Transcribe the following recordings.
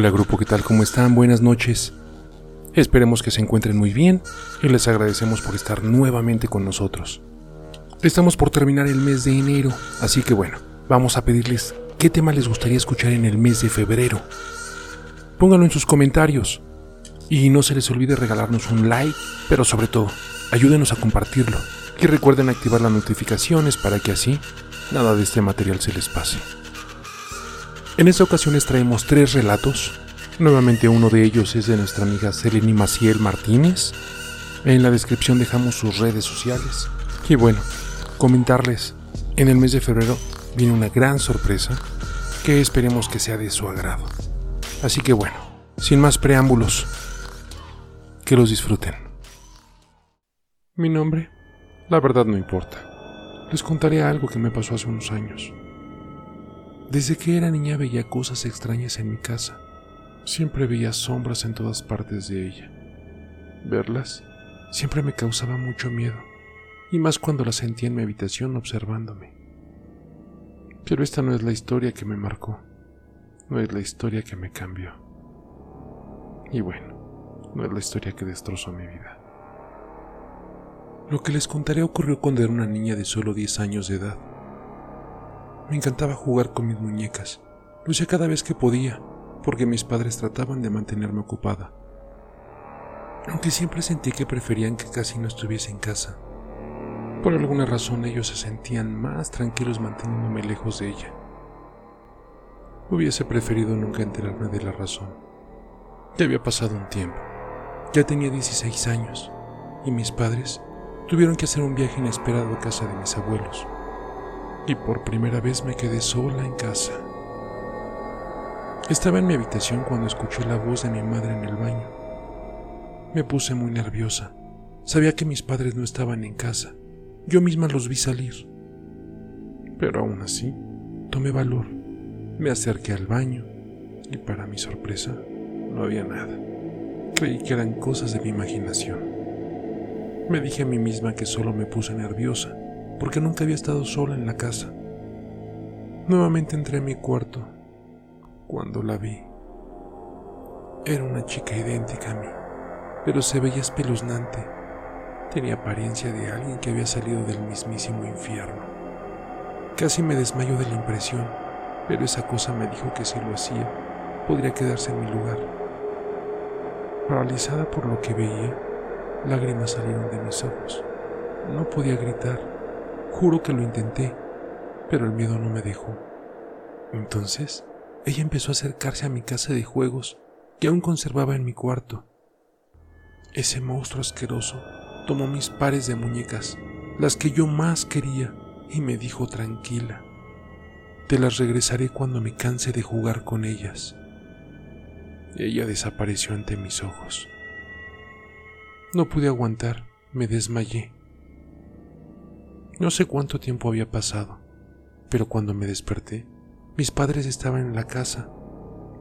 Hola grupo, ¿qué tal? ¿Cómo están? Buenas noches. Esperemos que se encuentren muy bien y les agradecemos por estar nuevamente con nosotros. Estamos por terminar el mes de enero, así que bueno, vamos a pedirles qué tema les gustaría escuchar en el mes de febrero. Pónganlo en sus comentarios y no se les olvide regalarnos un like, pero sobre todo, ayúdenos a compartirlo y recuerden activar las notificaciones para que así nada de este material se les pase. En esta ocasión les traemos tres relatos. Nuevamente uno de ellos es de nuestra amiga Seleni Maciel Martínez. En la descripción dejamos sus redes sociales. Y bueno, comentarles, en el mes de febrero viene una gran sorpresa que esperemos que sea de su agrado. Así que bueno, sin más preámbulos, que los disfruten. Mi nombre, la verdad no importa. Les contaré algo que me pasó hace unos años. Desde que era niña veía cosas extrañas en mi casa. Siempre veía sombras en todas partes de ella. Verlas siempre me causaba mucho miedo, y más cuando las sentía en mi habitación observándome. Pero esta no es la historia que me marcó, no es la historia que me cambió. Y bueno, no es la historia que destrozó mi vida. Lo que les contaré ocurrió cuando era una niña de solo 10 años de edad. Me encantaba jugar con mis muñecas. Lo cada vez que podía, porque mis padres trataban de mantenerme ocupada. Aunque siempre sentí que preferían que casi no estuviese en casa. Por alguna razón ellos se sentían más tranquilos manteniéndome lejos de ella. Hubiese preferido nunca enterarme de la razón. Ya había pasado un tiempo. Ya tenía 16 años y mis padres tuvieron que hacer un viaje inesperado a casa de mis abuelos y por primera vez me quedé sola en casa. Estaba en mi habitación cuando escuché la voz de mi madre en el baño. Me puse muy nerviosa. Sabía que mis padres no estaban en casa. Yo misma los vi salir. Pero aún así, tomé valor. Me acerqué al baño y para mi sorpresa, no había nada. Creí que eran cosas de mi imaginación. Me dije a mí misma que solo me puse nerviosa porque nunca había estado sola en la casa. Nuevamente entré a mi cuarto cuando la vi. Era una chica idéntica a mí, pero se veía espeluznante. Tenía apariencia de alguien que había salido del mismísimo infierno. Casi me desmayo de la impresión, pero esa cosa me dijo que si lo hacía, podría quedarse en mi lugar. Paralizada por lo que veía, lágrimas salieron de mis ojos. No podía gritar Juro que lo intenté, pero el miedo no me dejó. Entonces, ella empezó a acercarse a mi casa de juegos que aún conservaba en mi cuarto. Ese monstruo asqueroso tomó mis pares de muñecas, las que yo más quería, y me dijo tranquila, te las regresaré cuando me canse de jugar con ellas. Ella desapareció ante mis ojos. No pude aguantar, me desmayé no sé cuánto tiempo había pasado, pero cuando me desperté, mis padres estaban en la casa.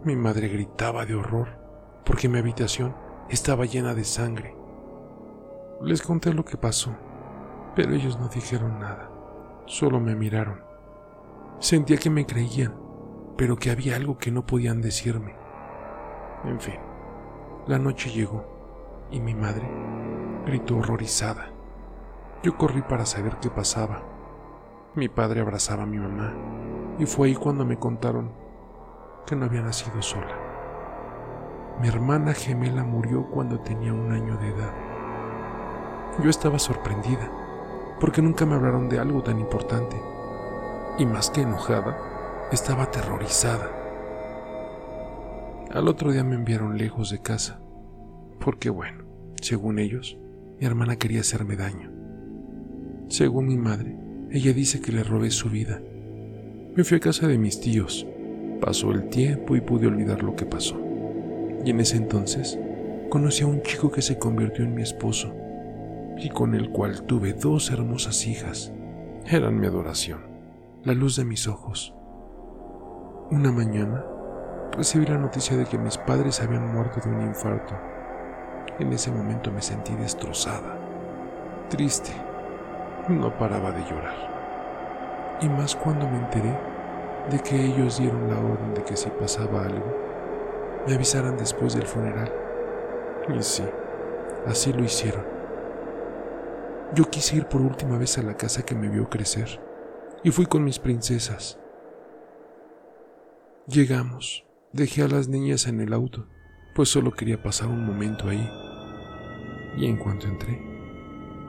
Mi madre gritaba de horror porque mi habitación estaba llena de sangre. Les conté lo que pasó, pero ellos no dijeron nada, solo me miraron. Sentía que me creían, pero que había algo que no podían decirme. En fin, la noche llegó y mi madre gritó horrorizada. Yo corrí para saber qué pasaba. Mi padre abrazaba a mi mamá y fue ahí cuando me contaron que no había nacido sola. Mi hermana gemela murió cuando tenía un año de edad. Yo estaba sorprendida porque nunca me hablaron de algo tan importante y más que enojada, estaba aterrorizada. Al otro día me enviaron lejos de casa porque bueno, según ellos, mi hermana quería hacerme daño. Según mi madre, ella dice que le robé su vida. Me fui a casa de mis tíos. Pasó el tiempo y pude olvidar lo que pasó. Y en ese entonces conocí a un chico que se convirtió en mi esposo y con el cual tuve dos hermosas hijas. Eran mi adoración, la luz de mis ojos. Una mañana recibí la noticia de que mis padres habían muerto de un infarto. En ese momento me sentí destrozada, triste no paraba de llorar. Y más cuando me enteré de que ellos dieron la orden de que si pasaba algo, me avisaran después del funeral. Y sí, así lo hicieron. Yo quise ir por última vez a la casa que me vio crecer y fui con mis princesas. Llegamos, dejé a las niñas en el auto, pues solo quería pasar un momento ahí. Y en cuanto entré,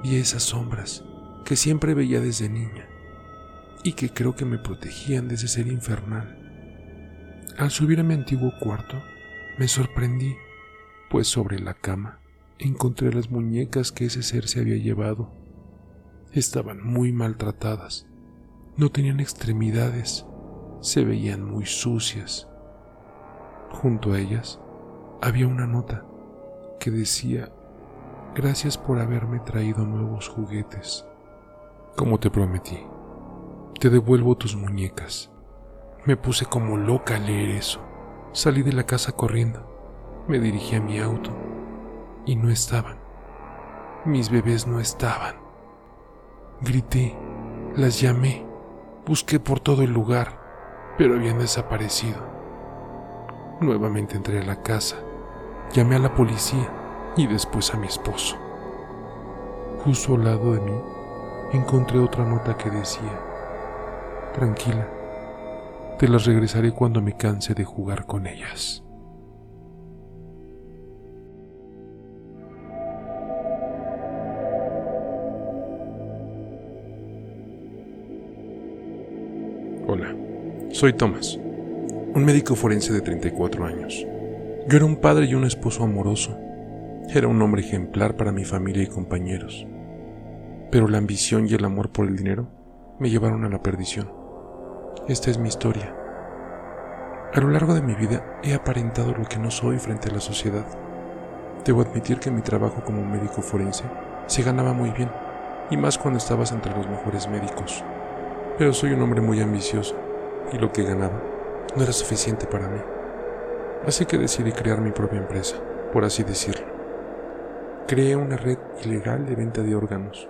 vi esas sombras que siempre veía desde niña y que creo que me protegían de ese ser infernal. Al subir a mi antiguo cuarto, me sorprendí, pues sobre la cama encontré las muñecas que ese ser se había llevado. Estaban muy maltratadas, no tenían extremidades, se veían muy sucias. Junto a ellas había una nota que decía, gracias por haberme traído nuevos juguetes. Como te prometí, te devuelvo tus muñecas. Me puse como loca a leer eso. Salí de la casa corriendo. Me dirigí a mi auto y no estaban. Mis bebés no estaban. Grité, las llamé, busqué por todo el lugar, pero habían desaparecido. Nuevamente entré a la casa, llamé a la policía y después a mi esposo. Justo al lado de mí encontré otra nota que decía, tranquila, te las regresaré cuando me canse de jugar con ellas. Hola, soy Thomas, un médico forense de 34 años. Yo era un padre y un esposo amoroso. Era un hombre ejemplar para mi familia y compañeros. Pero la ambición y el amor por el dinero me llevaron a la perdición. Esta es mi historia. A lo largo de mi vida he aparentado lo que no soy frente a la sociedad. Debo admitir que mi trabajo como médico forense se ganaba muy bien, y más cuando estabas entre los mejores médicos. Pero soy un hombre muy ambicioso, y lo que ganaba no era suficiente para mí. Así que decidí crear mi propia empresa, por así decirlo. Creé una red ilegal de venta de órganos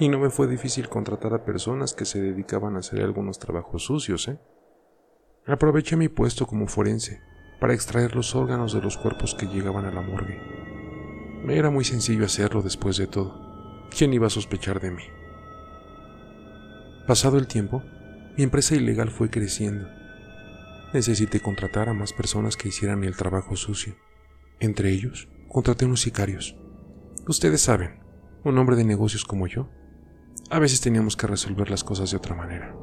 y no me fue difícil contratar a personas que se dedicaban a hacer algunos trabajos sucios, ¿eh? Aproveché mi puesto como forense para extraer los órganos de los cuerpos que llegaban a la morgue. Me era muy sencillo hacerlo después de todo. ¿Quién iba a sospechar de mí? Pasado el tiempo, mi empresa ilegal fue creciendo. Necesité contratar a más personas que hicieran el trabajo sucio. Entre ellos, contraté unos sicarios. Ustedes saben, un hombre de negocios como yo a veces teníamos que resolver las cosas de otra manera.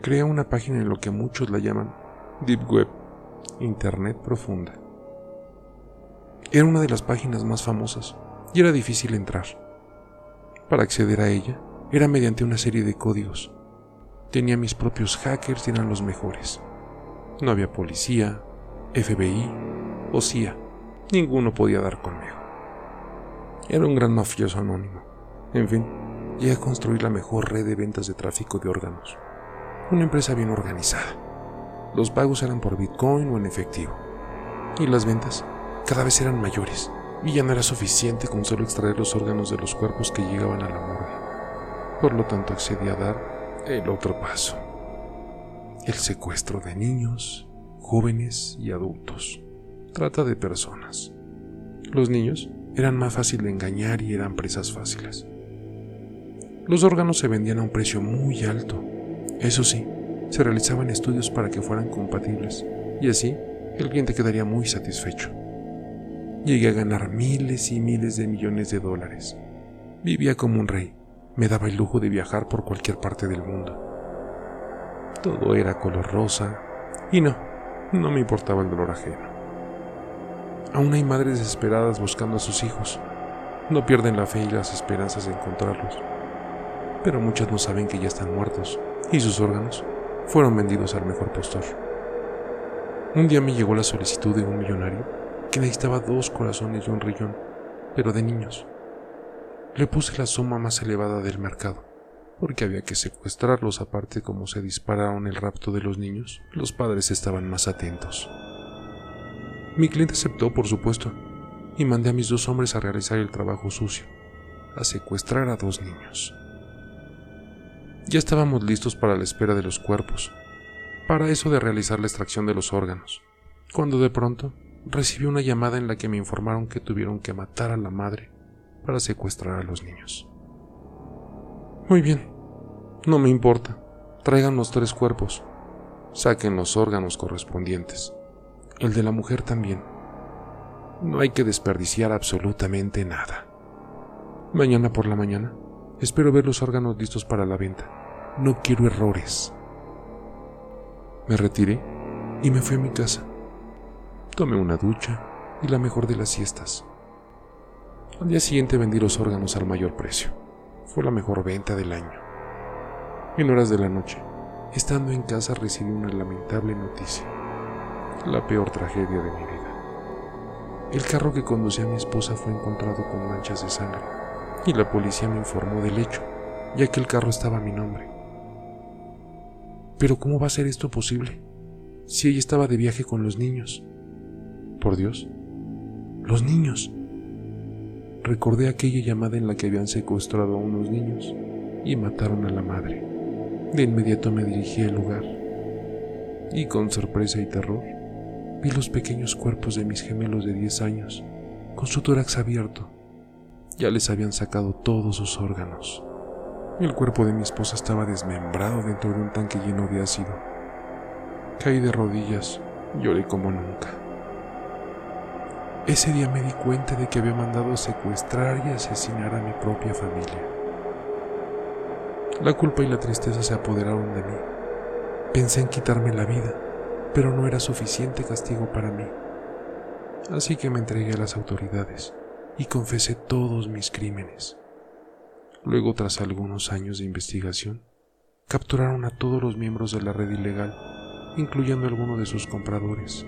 Creé una página en lo que muchos la llaman Deep Web, Internet Profunda. Era una de las páginas más famosas y era difícil entrar. Para acceder a ella era mediante una serie de códigos. Tenía mis propios hackers y eran los mejores. No había policía, FBI o CIA. Ninguno podía dar conmigo. Era un gran mafioso anónimo. En fin, y a construir la mejor red de ventas de tráfico de órganos. Una empresa bien organizada. Los pagos eran por Bitcoin o en efectivo. Y las ventas cada vez eran mayores. Y ya no era suficiente con solo extraer los órganos de los cuerpos que llegaban a la morgue. Por lo tanto accedí a dar el otro paso. El secuestro de niños, jóvenes y adultos. Trata de personas. Los niños eran más fácil de engañar y eran presas fáciles. Los órganos se vendían a un precio muy alto. Eso sí, se realizaban estudios para que fueran compatibles, y así el cliente quedaría muy satisfecho. Llegué a ganar miles y miles de millones de dólares. Vivía como un rey, me daba el lujo de viajar por cualquier parte del mundo. Todo era color rosa, y no, no me importaba el dolor ajeno. Aún hay madres desesperadas buscando a sus hijos. No pierden la fe y las esperanzas de encontrarlos pero muchos no saben que ya están muertos y sus órganos fueron vendidos al mejor postor. Un día me llegó la solicitud de un millonario que necesitaba dos corazones y un riñón, pero de niños. Le puse la suma más elevada del mercado, porque había que secuestrarlos aparte como se dispararon el rapto de los niños, los padres estaban más atentos. Mi cliente aceptó, por supuesto, y mandé a mis dos hombres a realizar el trabajo sucio, a secuestrar a dos niños. Ya estábamos listos para la espera de los cuerpos, para eso de realizar la extracción de los órganos, cuando de pronto recibí una llamada en la que me informaron que tuvieron que matar a la madre para secuestrar a los niños. Muy bien, no me importa. Traigan los tres cuerpos. Saquen los órganos correspondientes. El de la mujer también. No hay que desperdiciar absolutamente nada. Mañana por la mañana espero ver los órganos listos para la venta. No quiero errores. Me retiré y me fui a mi casa. Tomé una ducha y la mejor de las siestas. Al día siguiente vendí los órganos al mayor precio. Fue la mejor venta del año. En horas de la noche, estando en casa recibí una lamentable noticia. La peor tragedia de mi vida. El carro que conducía a mi esposa fue encontrado con manchas de sangre y la policía me informó del hecho, ya que el carro estaba a mi nombre. Pero ¿cómo va a ser esto posible? Si ella estaba de viaje con los niños. Por Dios, los niños. Recordé aquella llamada en la que habían secuestrado a unos niños y mataron a la madre. De inmediato me dirigí al lugar y con sorpresa y terror vi los pequeños cuerpos de mis gemelos de 10 años con su tórax abierto. Ya les habían sacado todos sus órganos. El cuerpo de mi esposa estaba desmembrado dentro de un tanque lleno de ácido. Caí de rodillas, lloré como nunca. Ese día me di cuenta de que había mandado secuestrar y asesinar a mi propia familia. La culpa y la tristeza se apoderaron de mí. Pensé en quitarme la vida, pero no era suficiente castigo para mí. Así que me entregué a las autoridades y confesé todos mis crímenes. Luego, tras algunos años de investigación, capturaron a todos los miembros de la red ilegal, incluyendo algunos de sus compradores.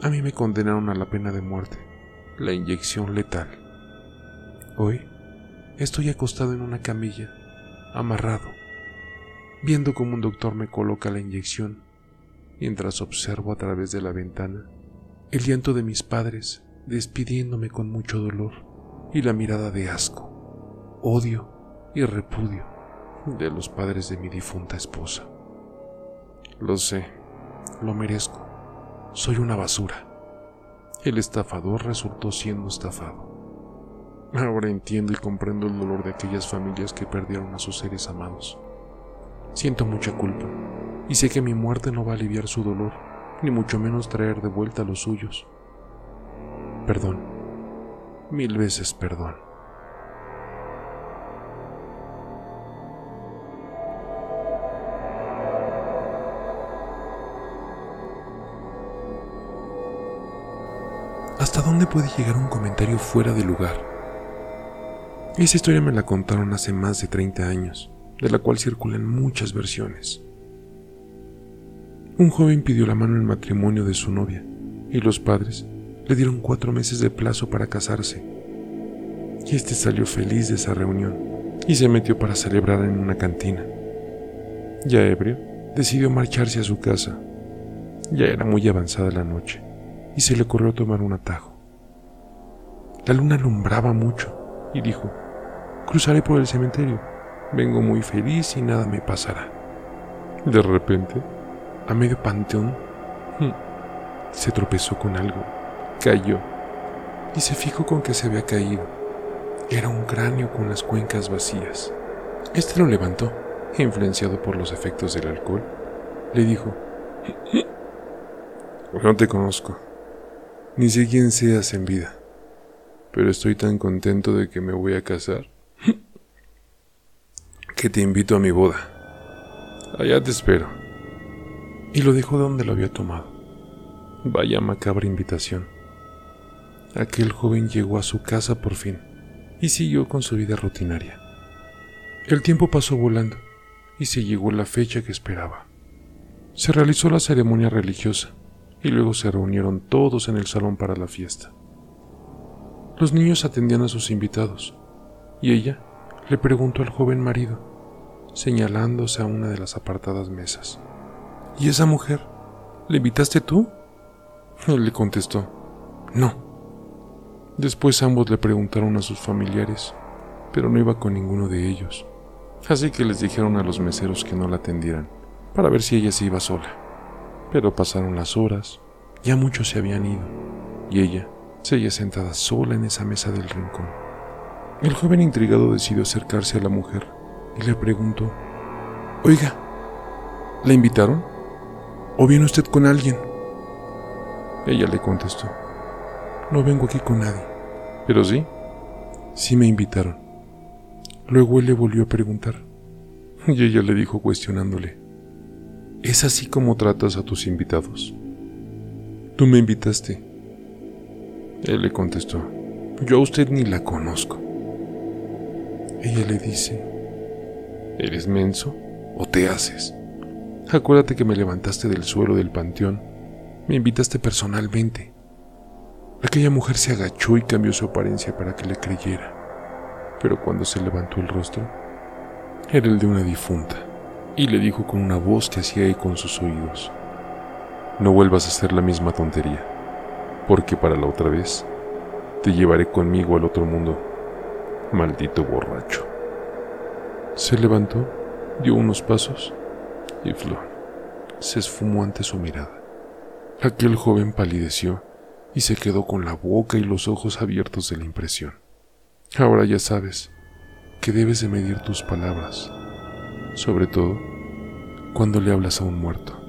A mí me condenaron a la pena de muerte, la inyección letal. Hoy estoy acostado en una camilla, amarrado, viendo cómo un doctor me coloca la inyección, mientras observo a través de la ventana el llanto de mis padres despidiéndome con mucho dolor y la mirada de asco, odio y repudio de los padres de mi difunta esposa. Lo sé, lo merezco soy una basura. El estafador resultó siendo estafado. Ahora entiendo y comprendo el dolor de aquellas familias que perdieron a sus seres amados. Siento mucha culpa y sé que mi muerte no va a aliviar su dolor, ni mucho menos traer de vuelta a los suyos. Perdón, mil veces perdón. ¿Hasta dónde puede llegar un comentario fuera de lugar? Esa historia me la contaron hace más de 30 años, de la cual circulan muchas versiones. Un joven pidió la mano en matrimonio de su novia y los padres le dieron cuatro meses de plazo para casarse. Y este salió feliz de esa reunión y se metió para celebrar en una cantina. Ya ebrio, decidió marcharse a su casa. Ya era muy avanzada la noche y se le ocurrió tomar un atajo. La luna alumbraba mucho y dijo, cruzaré por el cementerio, vengo muy feliz y nada me pasará. De repente, a medio panteón, hmm, se tropezó con algo, cayó y se fijó con que se había caído. Era un cráneo con las cuencas vacías. Este lo levantó, influenciado por los efectos del alcohol. Le dijo, no te conozco, ni sé quién seas en vida, pero estoy tan contento de que me voy a casar que te invito a mi boda. Allá te espero. Y lo dejó de donde lo había tomado. Vaya macabra invitación. Aquel joven llegó a su casa por fin y siguió con su vida rutinaria. El tiempo pasó volando y se llegó la fecha que esperaba. Se realizó la ceremonia religiosa y luego se reunieron todos en el salón para la fiesta. Los niños atendían a sus invitados y ella le preguntó al joven marido, señalándose a una de las apartadas mesas. ¿Y esa mujer? ¿Le invitaste tú? Él le contestó, no. Después ambos le preguntaron a sus familiares, pero no iba con ninguno de ellos. Así que les dijeron a los meseros que no la atendieran, para ver si ella se iba sola. Pero pasaron las horas Ya muchos se habían ido, y ella seguía sentada sola en esa mesa del rincón. El joven intrigado decidió acercarse a la mujer y le preguntó, Oiga, ¿la invitaron? ¿O viene usted con alguien? Ella le contestó, No vengo aquí con nadie. Pero sí, sí me invitaron. Luego él le volvió a preguntar, y ella le dijo cuestionándole, ¿es así como tratas a tus invitados? Tú me invitaste. Él le contestó, yo a usted ni la conozco. Ella le dice, ¿eres menso o te haces? Acuérdate que me levantaste del suelo del panteón, me invitaste personalmente. Aquella mujer se agachó y cambió su apariencia para que le creyera, pero cuando se levantó el rostro, era el de una difunta, y le dijo con una voz que hacía eco en sus oídos, no vuelvas a hacer la misma tontería, porque para la otra vez te llevaré conmigo al otro mundo Maldito borracho. Se levantó, dio unos pasos y Flor se esfumó ante su mirada. Aquel joven palideció y se quedó con la boca y los ojos abiertos de la impresión. Ahora ya sabes que debes de medir tus palabras, sobre todo cuando le hablas a un muerto.